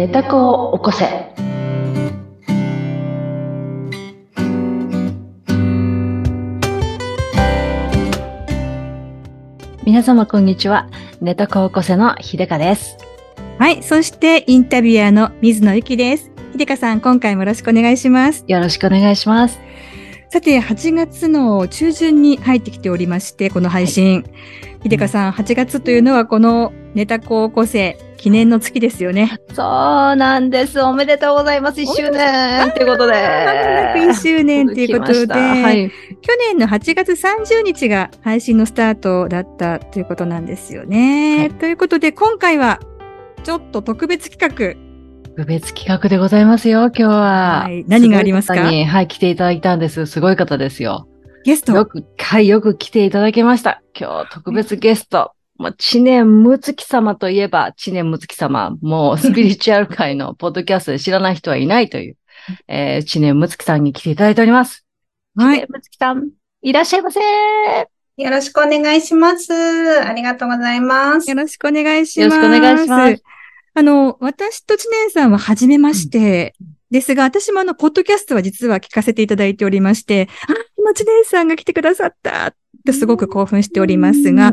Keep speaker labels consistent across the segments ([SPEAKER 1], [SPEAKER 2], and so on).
[SPEAKER 1] 寝た子を起こせ。皆様こんにちは。寝た子を起こせの秀香です。
[SPEAKER 2] はい。そして、インタビュアーの水野ゆきです。秀香さん、今回もよろしくお願いします。
[SPEAKER 1] よろしくお願いします。
[SPEAKER 2] さて、8月の中旬に入ってきておりまして、この配信。秀香さん、8月というのはこのネタ高校生記念の月ですよね。
[SPEAKER 1] そうなんです。おめでとうございます。1周年ということで。
[SPEAKER 2] まもなく1周年ということで、
[SPEAKER 1] はい。
[SPEAKER 2] 去年の8月30日が配信のスタートだったということなんですよね。
[SPEAKER 1] はい
[SPEAKER 2] ということで、今回はちょっと特別企画、
[SPEAKER 1] 特別企画でございますよ、今日は。
[SPEAKER 2] はい何がありますか？
[SPEAKER 1] はい、来ていただいたんです。すごい方ですよ。
[SPEAKER 2] ゲスト。
[SPEAKER 1] よく、はい、よく来ていただきました。今日、特別ゲスト。もう、知念むつき様といえば、知念むつき様。もう、スピリチュアル界のポッドキャストで知らない人はいないという、えー、知念むつきさんに来ていただいております。
[SPEAKER 2] はい
[SPEAKER 1] 知念むつきさん、いらっしゃいませ。よ
[SPEAKER 3] よろしくお願いします。ありがとうございます
[SPEAKER 2] よ。ろしくお願いします。
[SPEAKER 1] ろしくお願いします。
[SPEAKER 2] あの、私と知念さんは初めまして、ですが、私もあの、ポッドキャストは実は聞かせていただいておりまして、あ、今知念さんが来てくださったってすごく興奮しておりますが、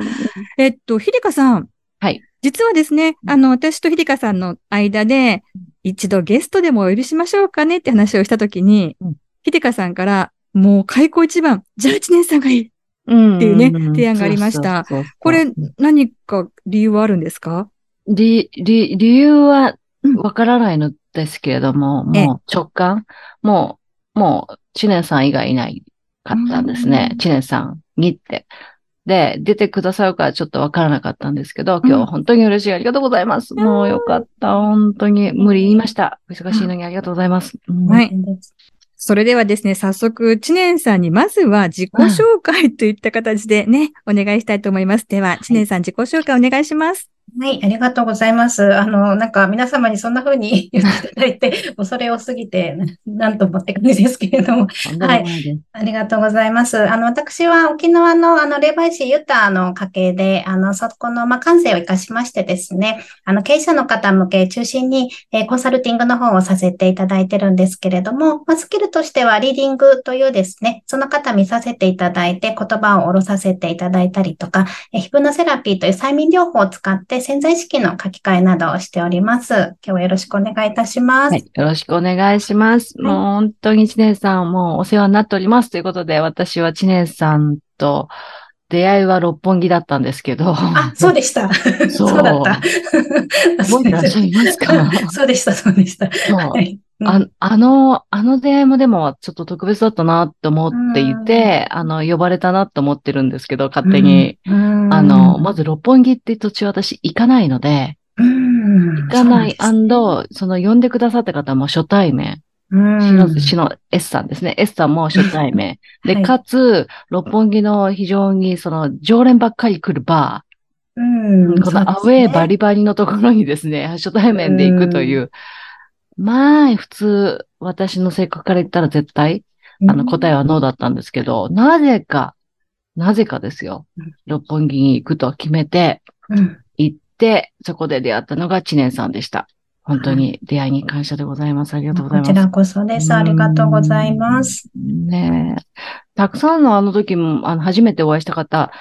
[SPEAKER 2] えっと、ひでかさん。
[SPEAKER 1] はい。
[SPEAKER 2] 実はですね、あの、私とひでかさんの間で、一度ゲストでもお呼びしましょうかねって話をしたときに
[SPEAKER 1] うん、
[SPEAKER 2] ひでかさんから、もう開口一番、じゃあ知念さんがいい。
[SPEAKER 1] うん。
[SPEAKER 2] っていうね提案がありました。これ、何か理由はあるんですか？
[SPEAKER 1] 理、理、理由はわからないのですけれども、
[SPEAKER 2] ええ。
[SPEAKER 1] もう直感もう、もう、知念さん以外いないかったんですね
[SPEAKER 2] う。ん
[SPEAKER 1] 知念さんにって。で、出てくださるかちょっとわからなかったんですけど、今
[SPEAKER 2] うん
[SPEAKER 1] 日本当に嬉しい。ありがとうございます。もうよかった。本当に無理言いました。お忙しいのにありがとうございます。うん
[SPEAKER 2] はいそれではですね、早速、知念さんにまずは自己紹介といった形でね、お願いしたいと思います。では、知念さん自己紹介お願いします。
[SPEAKER 3] はい、ありがとうございます。あの、なんか皆様にそんな風に 言っていただいて、恐れ多すぎて、なんともって感じですけれども、
[SPEAKER 1] とんでもない。
[SPEAKER 3] ありがとうございます。あの、私は沖縄の、あの、霊媒師ユタの家系で、あの、そこの、まあ、感性を活かしましてですね、あの、経営者の方向け中心に、えーコンサルティングの方をさせていただいてるんですけれども、まあ、スキルとしては、リーディングというですね、その方見させていただいて、言葉を下ろさせていただいたりとか、えーヒプノセラピーという催眠療法を使って潜在意識の書き換えなどをしております。今日はよろしくお願いいたします。
[SPEAKER 1] はい。よろしくお願いします。
[SPEAKER 3] はい
[SPEAKER 1] もう本当に知念さん、もうお世話になっております。ということで、私は知念さんと出会いは六本木だったんですけど。
[SPEAKER 3] あ、そうでした。
[SPEAKER 1] そう
[SPEAKER 3] だった。
[SPEAKER 1] 覚えてらっしゃいますか？
[SPEAKER 3] そうでした、そうでした。はい。うん。
[SPEAKER 1] ああの、あの出会いもでもちょっと特別だったなって思っていて、あの、呼ばれたなって思ってるんですけど、勝手に。
[SPEAKER 3] うん。
[SPEAKER 1] あの、まず六本木って土地私行かないので、
[SPEAKER 3] うん。
[SPEAKER 1] 行かない、
[SPEAKER 3] そ
[SPEAKER 1] その呼んでくださった方も初対面。
[SPEAKER 3] うん。
[SPEAKER 1] しの、しの S さんですね。S さんも初対面。で、
[SPEAKER 3] はい。
[SPEAKER 1] かつ、六本木の非常にその常連ばっかり来るバ
[SPEAKER 3] うん。
[SPEAKER 1] ー、このアウェーバリバリのところにですね、初対面で行くという、まあ、普通、私の性格から言ったら絶対、あの、答えはノーだったんですけど、なぜか、なぜかですよ
[SPEAKER 3] うん。
[SPEAKER 1] 六本木に行くと決めて、
[SPEAKER 3] うん
[SPEAKER 1] 行って、そこで出会ったのが知念さんでした。本当に出会いに感謝でございます。ありがとうございます。
[SPEAKER 3] こちらこそです。ありがとうございます。
[SPEAKER 1] ねえ。たくさんのあの時も、あの、初めてお会いした方、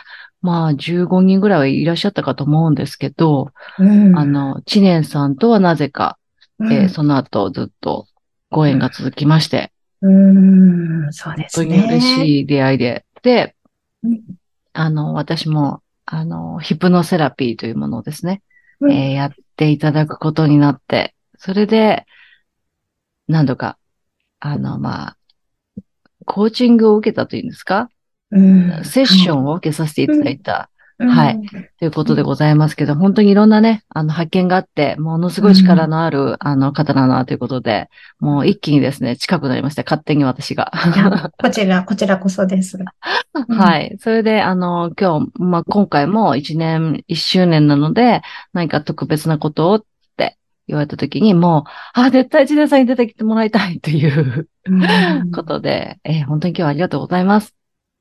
[SPEAKER 1] まあ、15人ぐらいはいらっしゃったかと思うんですけど、
[SPEAKER 3] うん
[SPEAKER 1] あの、知念さんとはなぜか、
[SPEAKER 3] うん。
[SPEAKER 1] えーその後ずっとご縁が続きまして、
[SPEAKER 3] うん、そうです
[SPEAKER 1] 本当に嬉
[SPEAKER 3] ね。
[SPEAKER 1] しい出会いで。で
[SPEAKER 3] うん、
[SPEAKER 1] あの、私も、あの、ヒプノセラピーというものをですね、
[SPEAKER 3] うん。
[SPEAKER 1] えーやっていただくことになって、それで、何度か、あの、まあ、コーチングを受けたというんですか、
[SPEAKER 3] うん。
[SPEAKER 1] セッションを受けさせていただいた、はい
[SPEAKER 3] うん
[SPEAKER 1] ということでございますけど、本当にいろんなね、あの、発見があって、ものすごい力のある、あの、方だなということで、もう一気にですね、近くなりました。勝手に私が。
[SPEAKER 3] こちら、こちらこそです。
[SPEAKER 1] はい。それで、あの、今日、まあ、今回も1年、1周年なので、何か特別なことをって言われたときに、もう、あ、絶対知念さんに出てきてもらいたいという
[SPEAKER 3] うん
[SPEAKER 1] ことで、えー本当に今日はありがとうございます。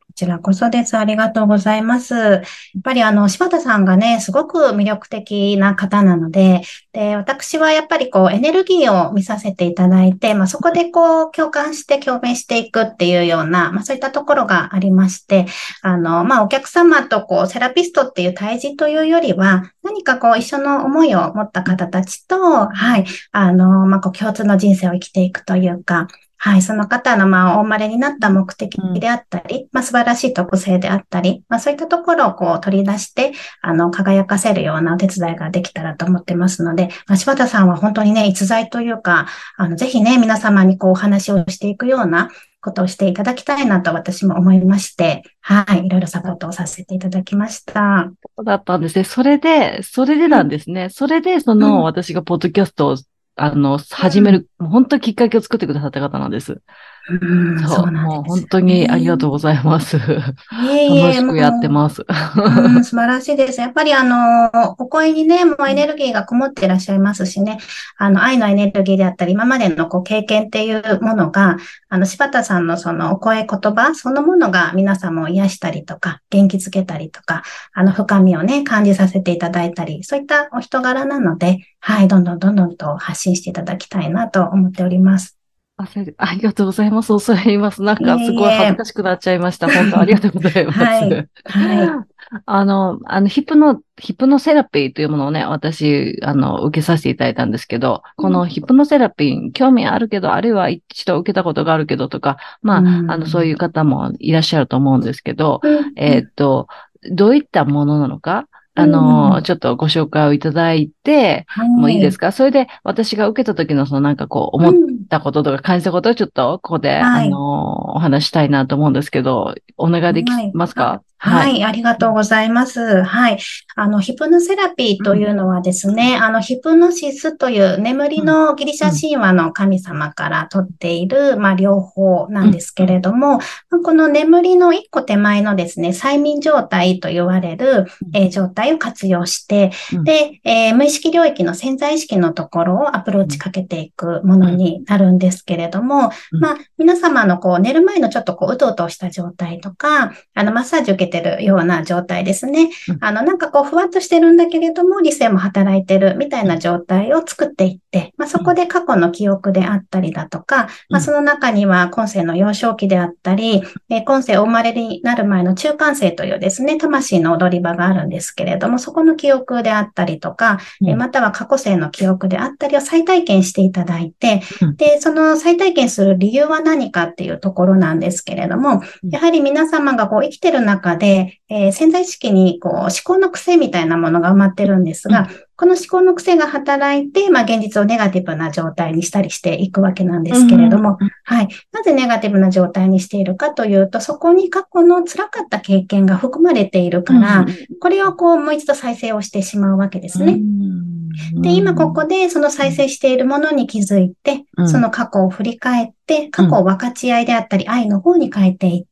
[SPEAKER 3] こちらこそです。ありがとうございます。やっぱりあの、柴田さんがね、すごく魅力的な方なので、で、私はやっぱりこう、エネルギーを見させていただいて、まあ、そこでこう、共感して共鳴していくっていうような、まあ、そういったところがありまして、あの、まあ、お客様とこう、セラピストっていう対峙というよりは、何かこう、一緒の思いを持った方たちと、はい、あの、まあ、こう、共通の人生を生きていくというか、はい、その方の、まあ、お生まれになった目的であったり、うん、まあ、素晴らしい特性であったり、まあ、そういったところをこう取り出して、あの、輝かせるようなお手伝いができたらと思ってますので、まあ、柴田さんは本当にね、逸材というか、あの、ぜひね、皆様にこう、お話をしていくようなことをしていただきたいなと私も思いまして、はい、いろいろサポートをさせていただきました。
[SPEAKER 1] そうだったんですね。それで、それでなんですね。それで、その、私がポッドキャストをあの、始める、う、本当きっかけを作ってくださった方なんです。
[SPEAKER 3] うん、
[SPEAKER 1] そう、もう本当にありがとうございます。楽しくやってます。
[SPEAKER 3] うん、素晴らしいです。やっぱりあの、お声にね、もうエネルギーがこもってらっしゃいますしね、あの、愛のエネルギーであったり、今までのこう経験っていうものが、あの、柴田さんのそのお声言葉そのものが皆様を癒したりとか、元気づけたりとか、あの、深みをね、感じさせていただいたり、そういったお人柄なので、はい、どんどんどんどんと発信していただきたいなと思っております。
[SPEAKER 1] あ ありがとうございます。恐れ入ります。なんかすごい恥ずかしくなっちゃいました。本当ありがとうございます。はい。はい、あの、あの、ヒップの、ヒップノセラピーというものをね、私、あの、受けさせていただいたんですけど、このヒップノセラピー、興味あるけど、あるいは一度受けたことがあるけどとか、まあ、あの、そういう方もいらっしゃると思うんですけど、えっと、どういったものなのか、あの、うん、ちょっとご紹介をいただいて、はい、もういいですか？それで私が受けた時のそのなんかこう思ったこととか感じたことをちょっとここで、はい、あの、お話したいなと思うんですけど、お願いできますか、
[SPEAKER 3] はい、はい、ありがとうございます。はい。あの、ヒプノセラピーというのはですね、うん、あの、ヒプノシスという眠りのギリシャ神話の神様から取っている、まあ、両方なんですけれども、うん、この眠りの一個手前のですね、催眠状態と言われる、えー、状態を活用して、うん、で、えー、無意識領域の潜在意識のところをアプローチかけていくものになるんですけれども、まあ、皆様のこう、寝る前のちょっとこう、うとうとした状態とか、あの、マッサージ受けててるような状態ですね。あの、なんかこう、ふわっとしてるんだけれども、理性も働いてるみたいな状態を作っていって、まあ、そこで過去の記憶であったりだとか、まあ、その中には今世の幼少期であったり、え今世お生まれになる前の中間世というですね、魂の踊り場があるんですけれども、そこの記憶であったりとか、えまたは過去世の記憶であったりを再体験していただいて、で、その再体験する理由は何かっていうところなんですけれども、やはり皆様がこう生きてる中で、えー、潜在意識にこう思考の癖みたいなものが埋まってるんですが、うん、この思考の癖が働いて、まあ、現実をネガティブな状態にしたりしていくわけなんですけれども、うん、はい。なぜネガティブな状態にしているかというと、そこに過去の辛かった経験が含まれているから、うん、これをこうもう一度再生をしてしまうわけですね。で、今ここでその再生しているものに気づいて、その過去を振り返って、過去を分かち合いであったり、愛の方に変えていって、、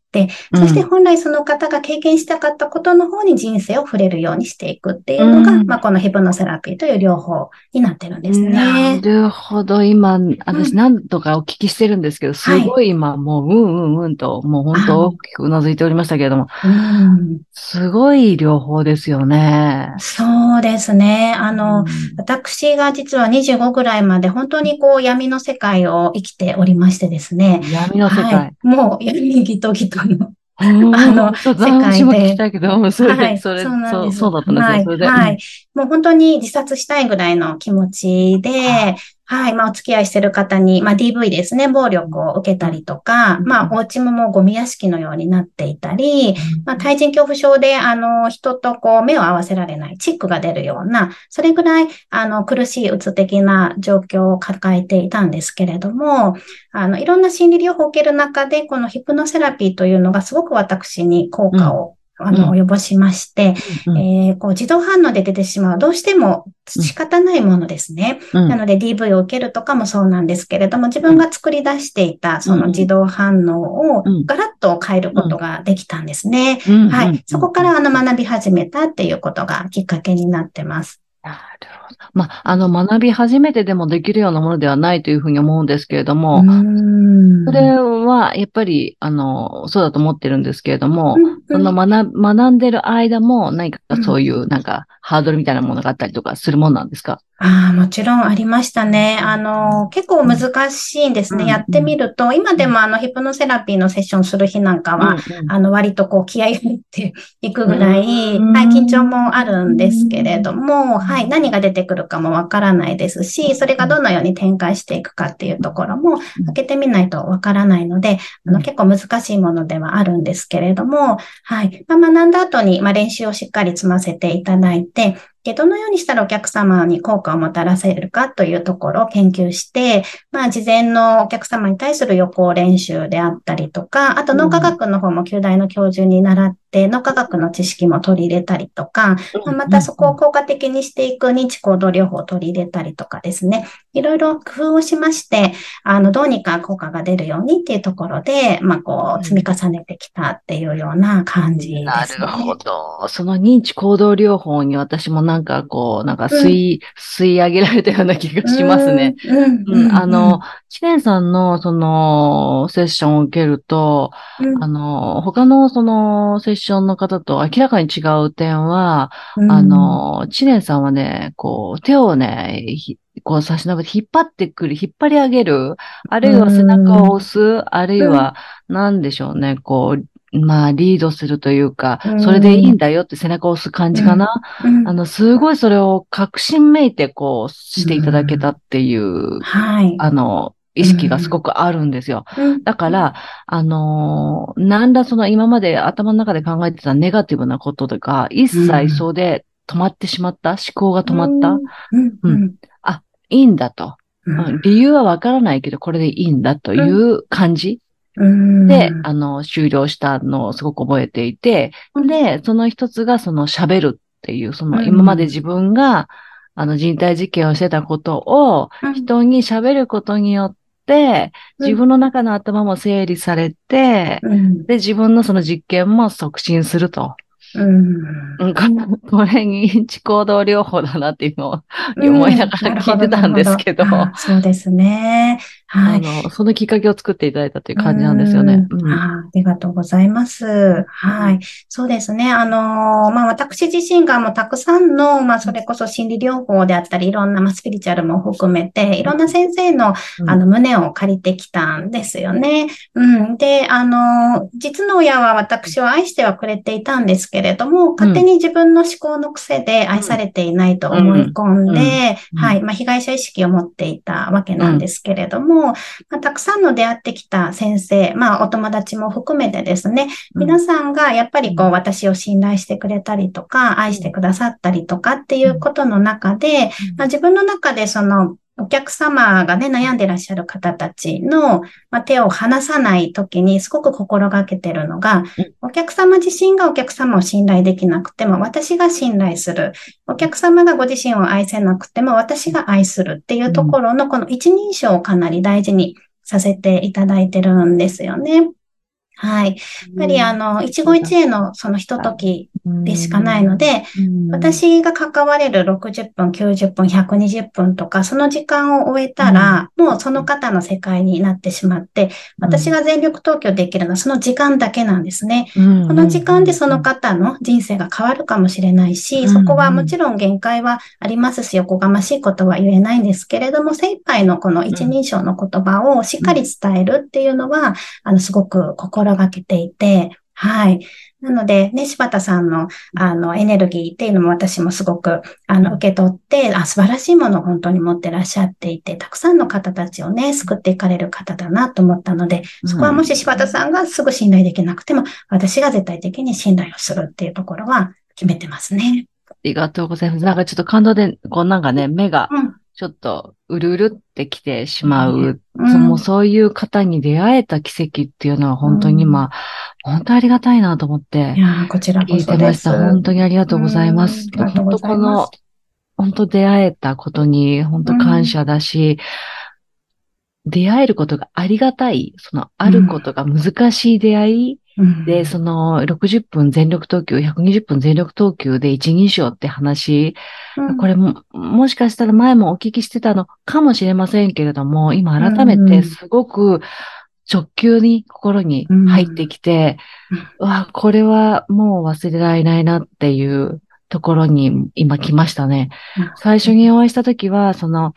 [SPEAKER 3] そして本来その方が経験したかったことの方に人生を触れるようにしていくっていうのが、うん、まあこのヒプノセラピーという両方になってるんですね。
[SPEAKER 1] なるほど。今、私何とかお聞きしてるんですけど、すごい今もう、うんうんうんと、もう本当大きくうなずいておりましたけれども、うん、すごい両方ですよね。
[SPEAKER 3] そうですね。あの、うん、私が実は25ぐらいまで本当にこう闇の世界を生きておりましてですね。
[SPEAKER 1] 闇の世界。はい、
[SPEAKER 3] もう闇ギトギトの
[SPEAKER 1] あの、世界で。も聞きたいけど、それで、はい、それそうそうそうだったんですよ、はい。
[SPEAKER 3] はい。もう本当に自殺したいぐらいの気持ちで、はい。まあ、お付き合いしてる方に、まあ、DV ですね、暴力を受けたりとか、まあ、お家ももうゴミ屋敷のようになっていたり、まあ、対人恐怖症で、あの、人とこう、目を合わせられない、チックが出るような、それぐらい、あの、苦しい、うつ的な状況を抱えていたんですけれども、あの、いろんな心理療法を受ける中で、このヒプノセラピーというのがすごく私に効果をあの、及ぼしまして、うんえー、こう自動反応で出てしまう、どうしても仕方ないものですね。うん、なので DV を受けるとかもそうなんですけれども、自分が作り出していたその自動反応をガラッと変えることができたんですね。はい。そこからあの学び始めたっていうことがきっかけになってます。
[SPEAKER 1] なるほど。まあ、あの、学び始めてでもできるようなものではないというふうに思うんですけれども、
[SPEAKER 3] うん。
[SPEAKER 1] それは、やっぱり、あの、そうだと思ってるんですけれども、
[SPEAKER 3] うん
[SPEAKER 1] その学、学んでる間も何かそういう、なんか、ハードルみたいなものがあったりとかするもんなんですか？
[SPEAKER 3] ああ、もちろんありましたね。あの、結構難しいんですね。
[SPEAKER 1] うん
[SPEAKER 3] やってみると、今でもあの、ヒプノセラピーのセッションする日なんかは、あの、割とこう、気合い入っていくぐらい、
[SPEAKER 1] うん
[SPEAKER 3] はい、緊張もあるんですけれども、はい、何が出てくるかもわからないですし、それがどのように展開していくかっていうところも、開けてみないとわからないので、あの、結構難しいものではあるんですけれども、はい、まあ、学んだ後に、まあ、練習をしっかり積ませていただいて、で、どのようにしたらお客様に効果をもたらせるかというところを研究して、まあ、事前のお客様に対する予行練習であったりとか、あと脳科学の方も旧大の教授に習って、脳科学の知識も取り入れたりとか、まあまたそこを効果的にしていく認知行動療法を取り入れたりとかですね、いろいろ工夫をしまして、あの、どうにか効果が出るようにっていうところで、まあ、こう、積み重ねてきたっていうような感じですね。
[SPEAKER 1] なるほど。その認知行動療法に私もなんかこう、なんか吸い、吸い上げられたような気がしますね。
[SPEAKER 3] うん。
[SPEAKER 1] うん、あの、知念さんのそのセッションを受けると、
[SPEAKER 3] うん、
[SPEAKER 1] あの、他のそのセッションの方と明らかに違う点は、
[SPEAKER 3] うん。
[SPEAKER 1] あ、の、知念さんはね、こう、手をね、ひこう差し伸べて引っ張ってくる、引っ張り上げる、あるいは背中を押す、あるいは、なんでしょうね、こう、まあ、リードするというか
[SPEAKER 3] う、ん
[SPEAKER 1] それでいいんだよって背中を押す感じかな。
[SPEAKER 3] うん
[SPEAKER 1] あの、すごいそれを確信めいて、こう、していただけたっていう、
[SPEAKER 3] はい。
[SPEAKER 1] あの、意識がすごくあるんですよ。
[SPEAKER 3] うん
[SPEAKER 1] だから、あのーなんだその今まで頭の中で考えてたネガティブなこととか、一切そうで止まってしまった、思考が止まった、
[SPEAKER 3] うん。うん。
[SPEAKER 1] いいんだと。理由はわからないけど、これでいいんだという感じ
[SPEAKER 3] うん
[SPEAKER 1] で、あの、終了したのをすごく覚えていて、
[SPEAKER 3] うん
[SPEAKER 1] で、その一つがその喋るっていう、その
[SPEAKER 3] うん
[SPEAKER 1] 今まで自分が、あの人体実験をしてたことを
[SPEAKER 3] うん
[SPEAKER 1] 人に喋ることによって、
[SPEAKER 3] うん
[SPEAKER 1] 自分の中の頭も整理されて、
[SPEAKER 3] うん。
[SPEAKER 1] で、自分のその実験も促進すると。
[SPEAKER 3] うん。
[SPEAKER 1] うんこれ認知行動療法だなっていうのを思いながら聞いてたんですけど、
[SPEAKER 3] そうですね。はい。
[SPEAKER 1] あの、そのきっかけを作っていただいたという感じなんですよね。
[SPEAKER 3] あありがとうございます。はい。そうですね。あのーまあ、私自身がもうたくさんの、まあ、それこそ心理療法であったり、いろんな、まあ、スピリチュアルも含めて、いろんな先生の、
[SPEAKER 1] うん
[SPEAKER 3] あの、胸を借りてきたんですよね。うん。で、あのー実の親は私を愛してはくれていたんですけれども、勝手に自分の思考の癖で愛されていないと思い込んで、
[SPEAKER 1] うん
[SPEAKER 3] はい。まあ、被害者意識を持っていたわけなんですけれども、まあ、たくさんの出会ってきた先生、まあ、お友達も含めてですね、皆さんがやっぱりこう、私を信頼してくれたりとか、愛してくださったりとかっていうことの中で、まあ、自分の中でその、お客様がね、悩んでらっしゃる方たちの、まあ、手を離さないときにすごく心がけてるのが、お客様自身がお客様を信頼できなくても、私が信頼する。お客様がご自身を愛せなくても、私が愛するっていうところの、この一人称をかなり大事にさせていただいてるんですよね。はい。やっぱりあの、一期一会のそのひとときでしかないので、
[SPEAKER 1] うん、
[SPEAKER 3] 私が関われる60分、90分、120分とか、その時間を終えたら、もうその方の世界になってしまって、私が全力投球できるのはその時間だけなんですね。
[SPEAKER 1] うん、
[SPEAKER 3] この時間でその方の人生が変わるかもしれないし、そこはもちろん限界はありますし、おこがましいことは言えないんですけれども、精一杯のこの一人称の言葉をしっかり伝えるっていうのは、あの、すごく心がけていて、はい。なので、ね、柴田さんの、あの、エネルギーっていうのも私もすごく、あの、受け取って、あ、素晴らしいものを本当に持ってらっしゃっていて、たくさんの方たちをね、救っていかれる方だなと思ったので、そこはもし柴田さんがすぐ信頼できなくても、私が絶対的に信頼をするっていうところは決めてますね。
[SPEAKER 1] ありがとうございます。なんかちょっと感動で、こうなんかね、目が
[SPEAKER 3] うん。
[SPEAKER 1] ちょっとうるうるってきてしまう。
[SPEAKER 3] うん
[SPEAKER 1] そのそういう方に出会えた奇跡っていうのは本当にまあ、本当ありがたいなと思って
[SPEAKER 3] いやーこちらこ
[SPEAKER 1] 聞い
[SPEAKER 3] そです。
[SPEAKER 1] てました。本当にありがとうございます。
[SPEAKER 3] うん
[SPEAKER 1] 本当この、本当出会えたことに本当感謝だし、出会えることがありがたい、そのあることが難しい出会い、
[SPEAKER 3] うん。
[SPEAKER 1] で、その60分全力投球、120分全力投球で一人称って話、
[SPEAKER 3] うん。
[SPEAKER 1] これも、もしかしたら前もお聞きしてたのかもしれませんけれども、今改めてすごく直球に心に入ってきて、うわ、これはもう忘れられないなっていうところに今来ましたね。最初にお会いしたときは、その、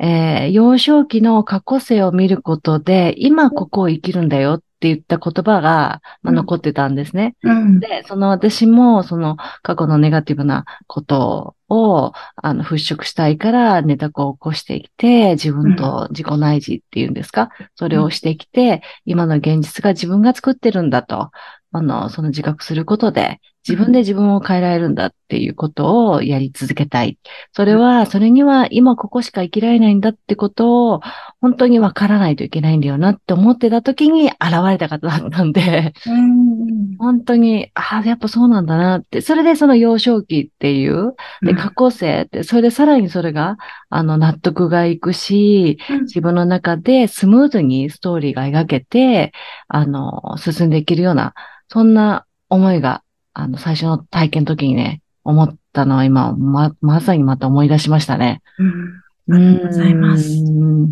[SPEAKER 1] えー幼少期の過去性を見ることで、今ここを生きるんだよって言った言葉が、まあ
[SPEAKER 3] うん。
[SPEAKER 1] 残ってたんですね。
[SPEAKER 3] うん。
[SPEAKER 1] で、その私も、その過去のネガティブなことを、あの、払拭したいから、ネタを起こしてきて、自分と自己内示っていうんですか？それをしてきて、今の現実が自分が作ってるんだと、あの、その自覚することで、自分で自分を変えられるんだっていうことをやり続けたい。それは、それには今ここしか生きられないんだってことを、本当にわからないといけないんだよなって思ってた時に現れた方だったんで、
[SPEAKER 3] うん。
[SPEAKER 1] 本当に、ああ、やっぱそうなんだなって。それでその幼少期っていう、で、過去性って、それでさらにそれが、あの、納得がいくし、
[SPEAKER 3] うん。
[SPEAKER 1] 自分の中でスムーズにストーリーが描けて、あの、進んでいけるような、そんな思いが、あの、最初の体験の時にね、思ったのは今、ま、まさにまた思い出しましたね。
[SPEAKER 3] うん。ありがとうございます。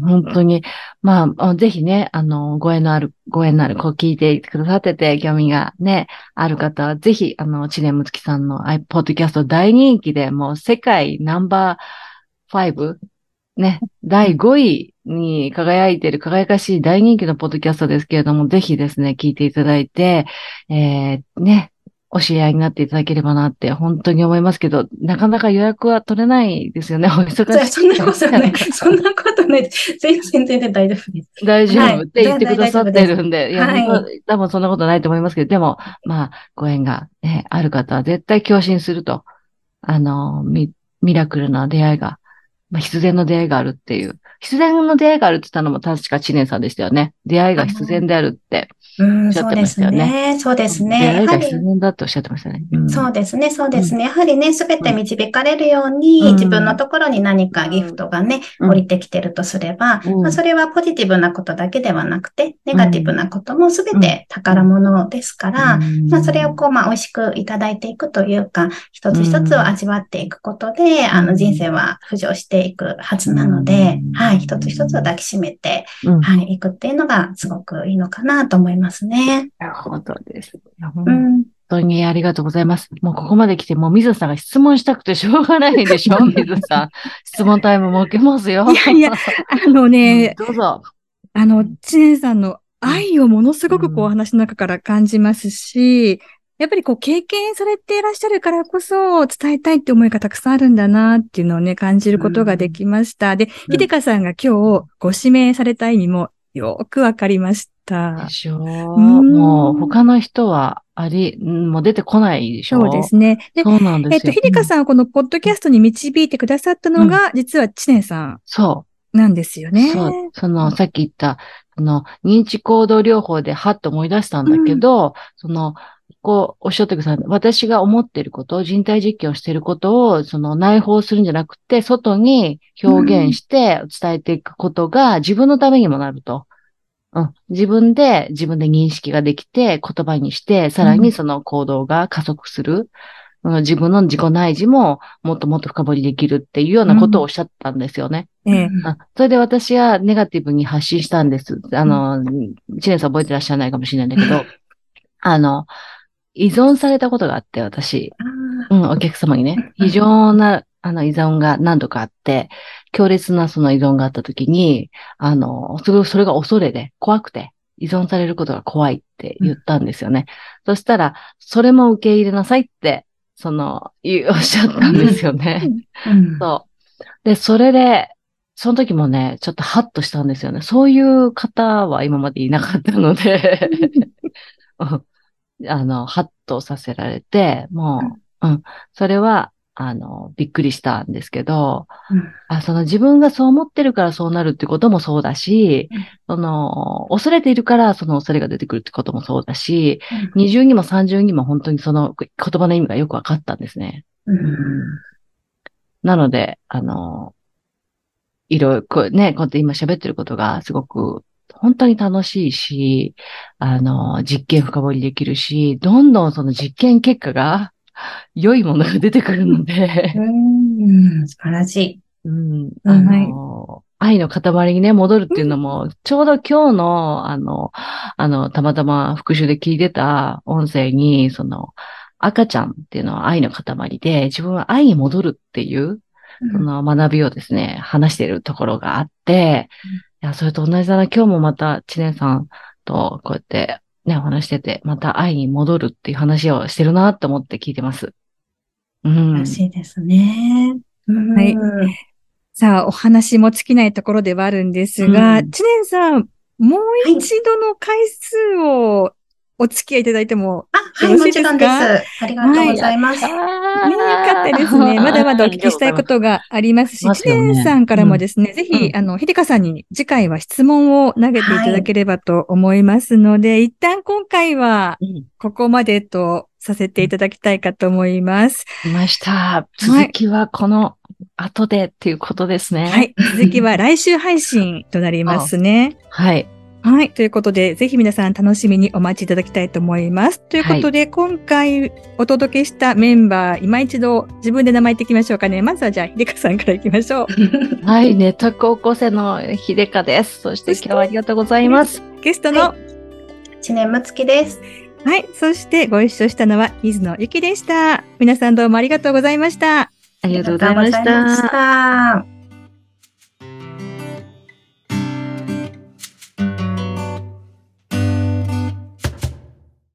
[SPEAKER 1] 本当に、まあ、ぜひね、あの、ご縁のある、ご縁のある、こう聞いてくださってて、興味がね、ある方は、ぜひ、あの、知念むつきさんのポッドキャスト大人気で、もう世界ナンバー5、ね、第5位に輝いている輝かしい大人気のポッドキャストですけれども、ぜひですね、聞いていただいて、えー、ね、お知り合いになっていただければなって本当に思いますけど、なかなか予約は取れないですよね。お忙しい。
[SPEAKER 3] そんなことない。そんなことない。全然全然大丈夫です。
[SPEAKER 1] 大丈
[SPEAKER 3] はい
[SPEAKER 1] 夫って言ってくださってるんで、いや、
[SPEAKER 3] はい
[SPEAKER 1] 本当多分そんなことないと思いますけど、でも、まあ、ご縁が、ね、ある方は絶対共振すると、あの、ミミラクルな出会いが、まあ、必然の出会いがあるっていう。必然の出会いがあるって言ったのも確か知念さんでしたよね。出会いが必然であるって。
[SPEAKER 3] うん、そうです
[SPEAKER 1] ね
[SPEAKER 3] ね。そうです
[SPEAKER 1] 出
[SPEAKER 3] ね。やはり。
[SPEAKER 1] 会いが必、然だっておっしゃってましたね。うん。
[SPEAKER 3] そうですね、そうですね。やはりね、すべて導かれるように、
[SPEAKER 1] うん。
[SPEAKER 3] 自分のところに何かギフトがね、
[SPEAKER 1] うん。
[SPEAKER 3] 降りてきてるとすれば、
[SPEAKER 1] うん。
[SPEAKER 3] まあ、それはポジティブなことだけではなくて、ネガティブなこともすべて宝物ですから、
[SPEAKER 1] うん。
[SPEAKER 3] まあ、それをこう、まあ、美味しくいただいていくというか、一つ一つを味わっていくことで、あの、人生は浮上していくはずなので、
[SPEAKER 1] うん
[SPEAKER 3] はい、一つ一つを抱きしめて、
[SPEAKER 1] うん
[SPEAKER 3] はい、いくっていうのがすごくいいのかなと思いますね。
[SPEAKER 1] なるほどです。本
[SPEAKER 3] ん。
[SPEAKER 1] 当にありがとうございます。もうここまで来て、もう水野さんが質問したくてしょうがないでしょ水野さん。質問タイム設けますよ。
[SPEAKER 2] いやいや、あのね、
[SPEAKER 1] どうぞ。
[SPEAKER 2] あの、知念さんの愛をものすごくこうお話の中から感じますし、やっぱりこう経験されていらっしゃるからこそ伝えたいって思いがたくさんあるんだなっていうのをね、感じることができました。で、
[SPEAKER 3] うん
[SPEAKER 2] ひでかさんが今日ご指名された意味もよくわかりました
[SPEAKER 1] で。しょう。
[SPEAKER 2] うん
[SPEAKER 1] もう他の人はあり、うんもう出てこないでしょ
[SPEAKER 2] そうですね。で、
[SPEAKER 1] そうなんですよ。
[SPEAKER 2] えっと、ひでかさんはこのポッドキャストに導いてくださったのが、実は知念さん
[SPEAKER 1] そう。
[SPEAKER 2] なんですよね。
[SPEAKER 1] そう。その、さっき言った、その、認知行動療法ではっと思い出したんだけど、その、こう、おっしゃってください。私が思っていること、人体実験をしていることを、その内包するんじゃなくて、外に表現して伝えていくことが自分のためにもなると。うん。自分で、自分で認識ができて、言葉にして、さらにその行動が加速する。うん自分の自己内示ももっともっと深掘りできるっていうようなことをおっしゃったんですよね。
[SPEAKER 2] ええ
[SPEAKER 1] あそれで私はネガティブに発信したんです。あの、知念さん覚えてらっしゃらないかもしれないんだけど、あの、依存されたことがあって、私。
[SPEAKER 3] あ
[SPEAKER 1] うん、お客様にね。非常な、あの、依存が何度かあって、強烈なその依存があった時に、あの、それそれが恐れで、怖くて、依存されることが怖いって言ったんですよね。そしたら、それも受け入れなさいって、その、おっしゃったんですよね。
[SPEAKER 3] ーうん
[SPEAKER 1] そう。で、それで、その時もね、ちょっとハッとしたんですよね。そういう方は今までいなかったので、うん あの、ハッとさせられて、もう、うん、それは、あの、びっくりしたんですけど、
[SPEAKER 3] うん。
[SPEAKER 1] あその自分がそう思ってるからそうなるってこともそうだし、その、恐れているからその恐れが出てくるってこともそうだし、二重にも三重にも本当にその言葉の意味がよくわかったんですね。
[SPEAKER 3] うん。
[SPEAKER 1] なので、あの、いろいろ、こうね、こうやって今喋ってることがすごく本当に楽しいし、あの、実験深掘りできるし、どんどんその実験結果が 良いものが出てくるので、
[SPEAKER 3] うん、素晴らしい。
[SPEAKER 1] うん、あの、愛の塊にね、戻るっていうのも、ちょうど今日の、あの、あの、たまたま復習で聞いてた音声に、その、赤ちゃんっていうのは愛の塊で、自分は愛に戻るっていう、その学びをですね、話しているところがあって、いや、それと同じだな、今日もまた、知念さんとこうやってね、お話してて、また愛に戻るっていう話をしてるなと思って聞いてます。うん。
[SPEAKER 3] らしいですね。うん
[SPEAKER 2] はいさあ、お話も尽きないところではあるんですが、
[SPEAKER 1] うん
[SPEAKER 2] 知念さん、もう一度の回数をお付き合いいただいても、
[SPEAKER 3] あ、はい、
[SPEAKER 2] よろしいですか？
[SPEAKER 3] もちろんです。ありがとうございます。
[SPEAKER 1] あー
[SPEAKER 2] ね、よかったですね。まだまだお聞きしたいことがありますし、知
[SPEAKER 1] ますよね
[SPEAKER 2] 念さんからもですね、ぜひ、
[SPEAKER 1] うん
[SPEAKER 2] あの、ひでかさんに次回は質問を投げていただければと思いますので、一旦今回は
[SPEAKER 1] うん
[SPEAKER 2] ここまでとさせていただきたいかと思います。
[SPEAKER 1] 来ました。続きはこの後でっていうことですね。
[SPEAKER 2] はい。続きは来週配信となりますね。
[SPEAKER 1] はい。
[SPEAKER 2] はい。ということで、ぜひ皆さん楽しみにお待ちいただきたいと思います。ということで、今回お届けしたメンバー、今一度自分で名前言っていきましょうかね。まずはじゃあ、ひでかさんからいきましょう。
[SPEAKER 1] はい。ネット高校生の秀香です。そして今日はありがとうございます。
[SPEAKER 2] ゲストの、
[SPEAKER 3] は
[SPEAKER 2] はい、
[SPEAKER 3] 知念むつきです。
[SPEAKER 2] そしてご一緒したのは水野ゆきでした。皆さんどうもありがとうございました。
[SPEAKER 1] ありがとうございまし
[SPEAKER 3] ありがとうございま
[SPEAKER 1] た
[SPEAKER 3] し。た。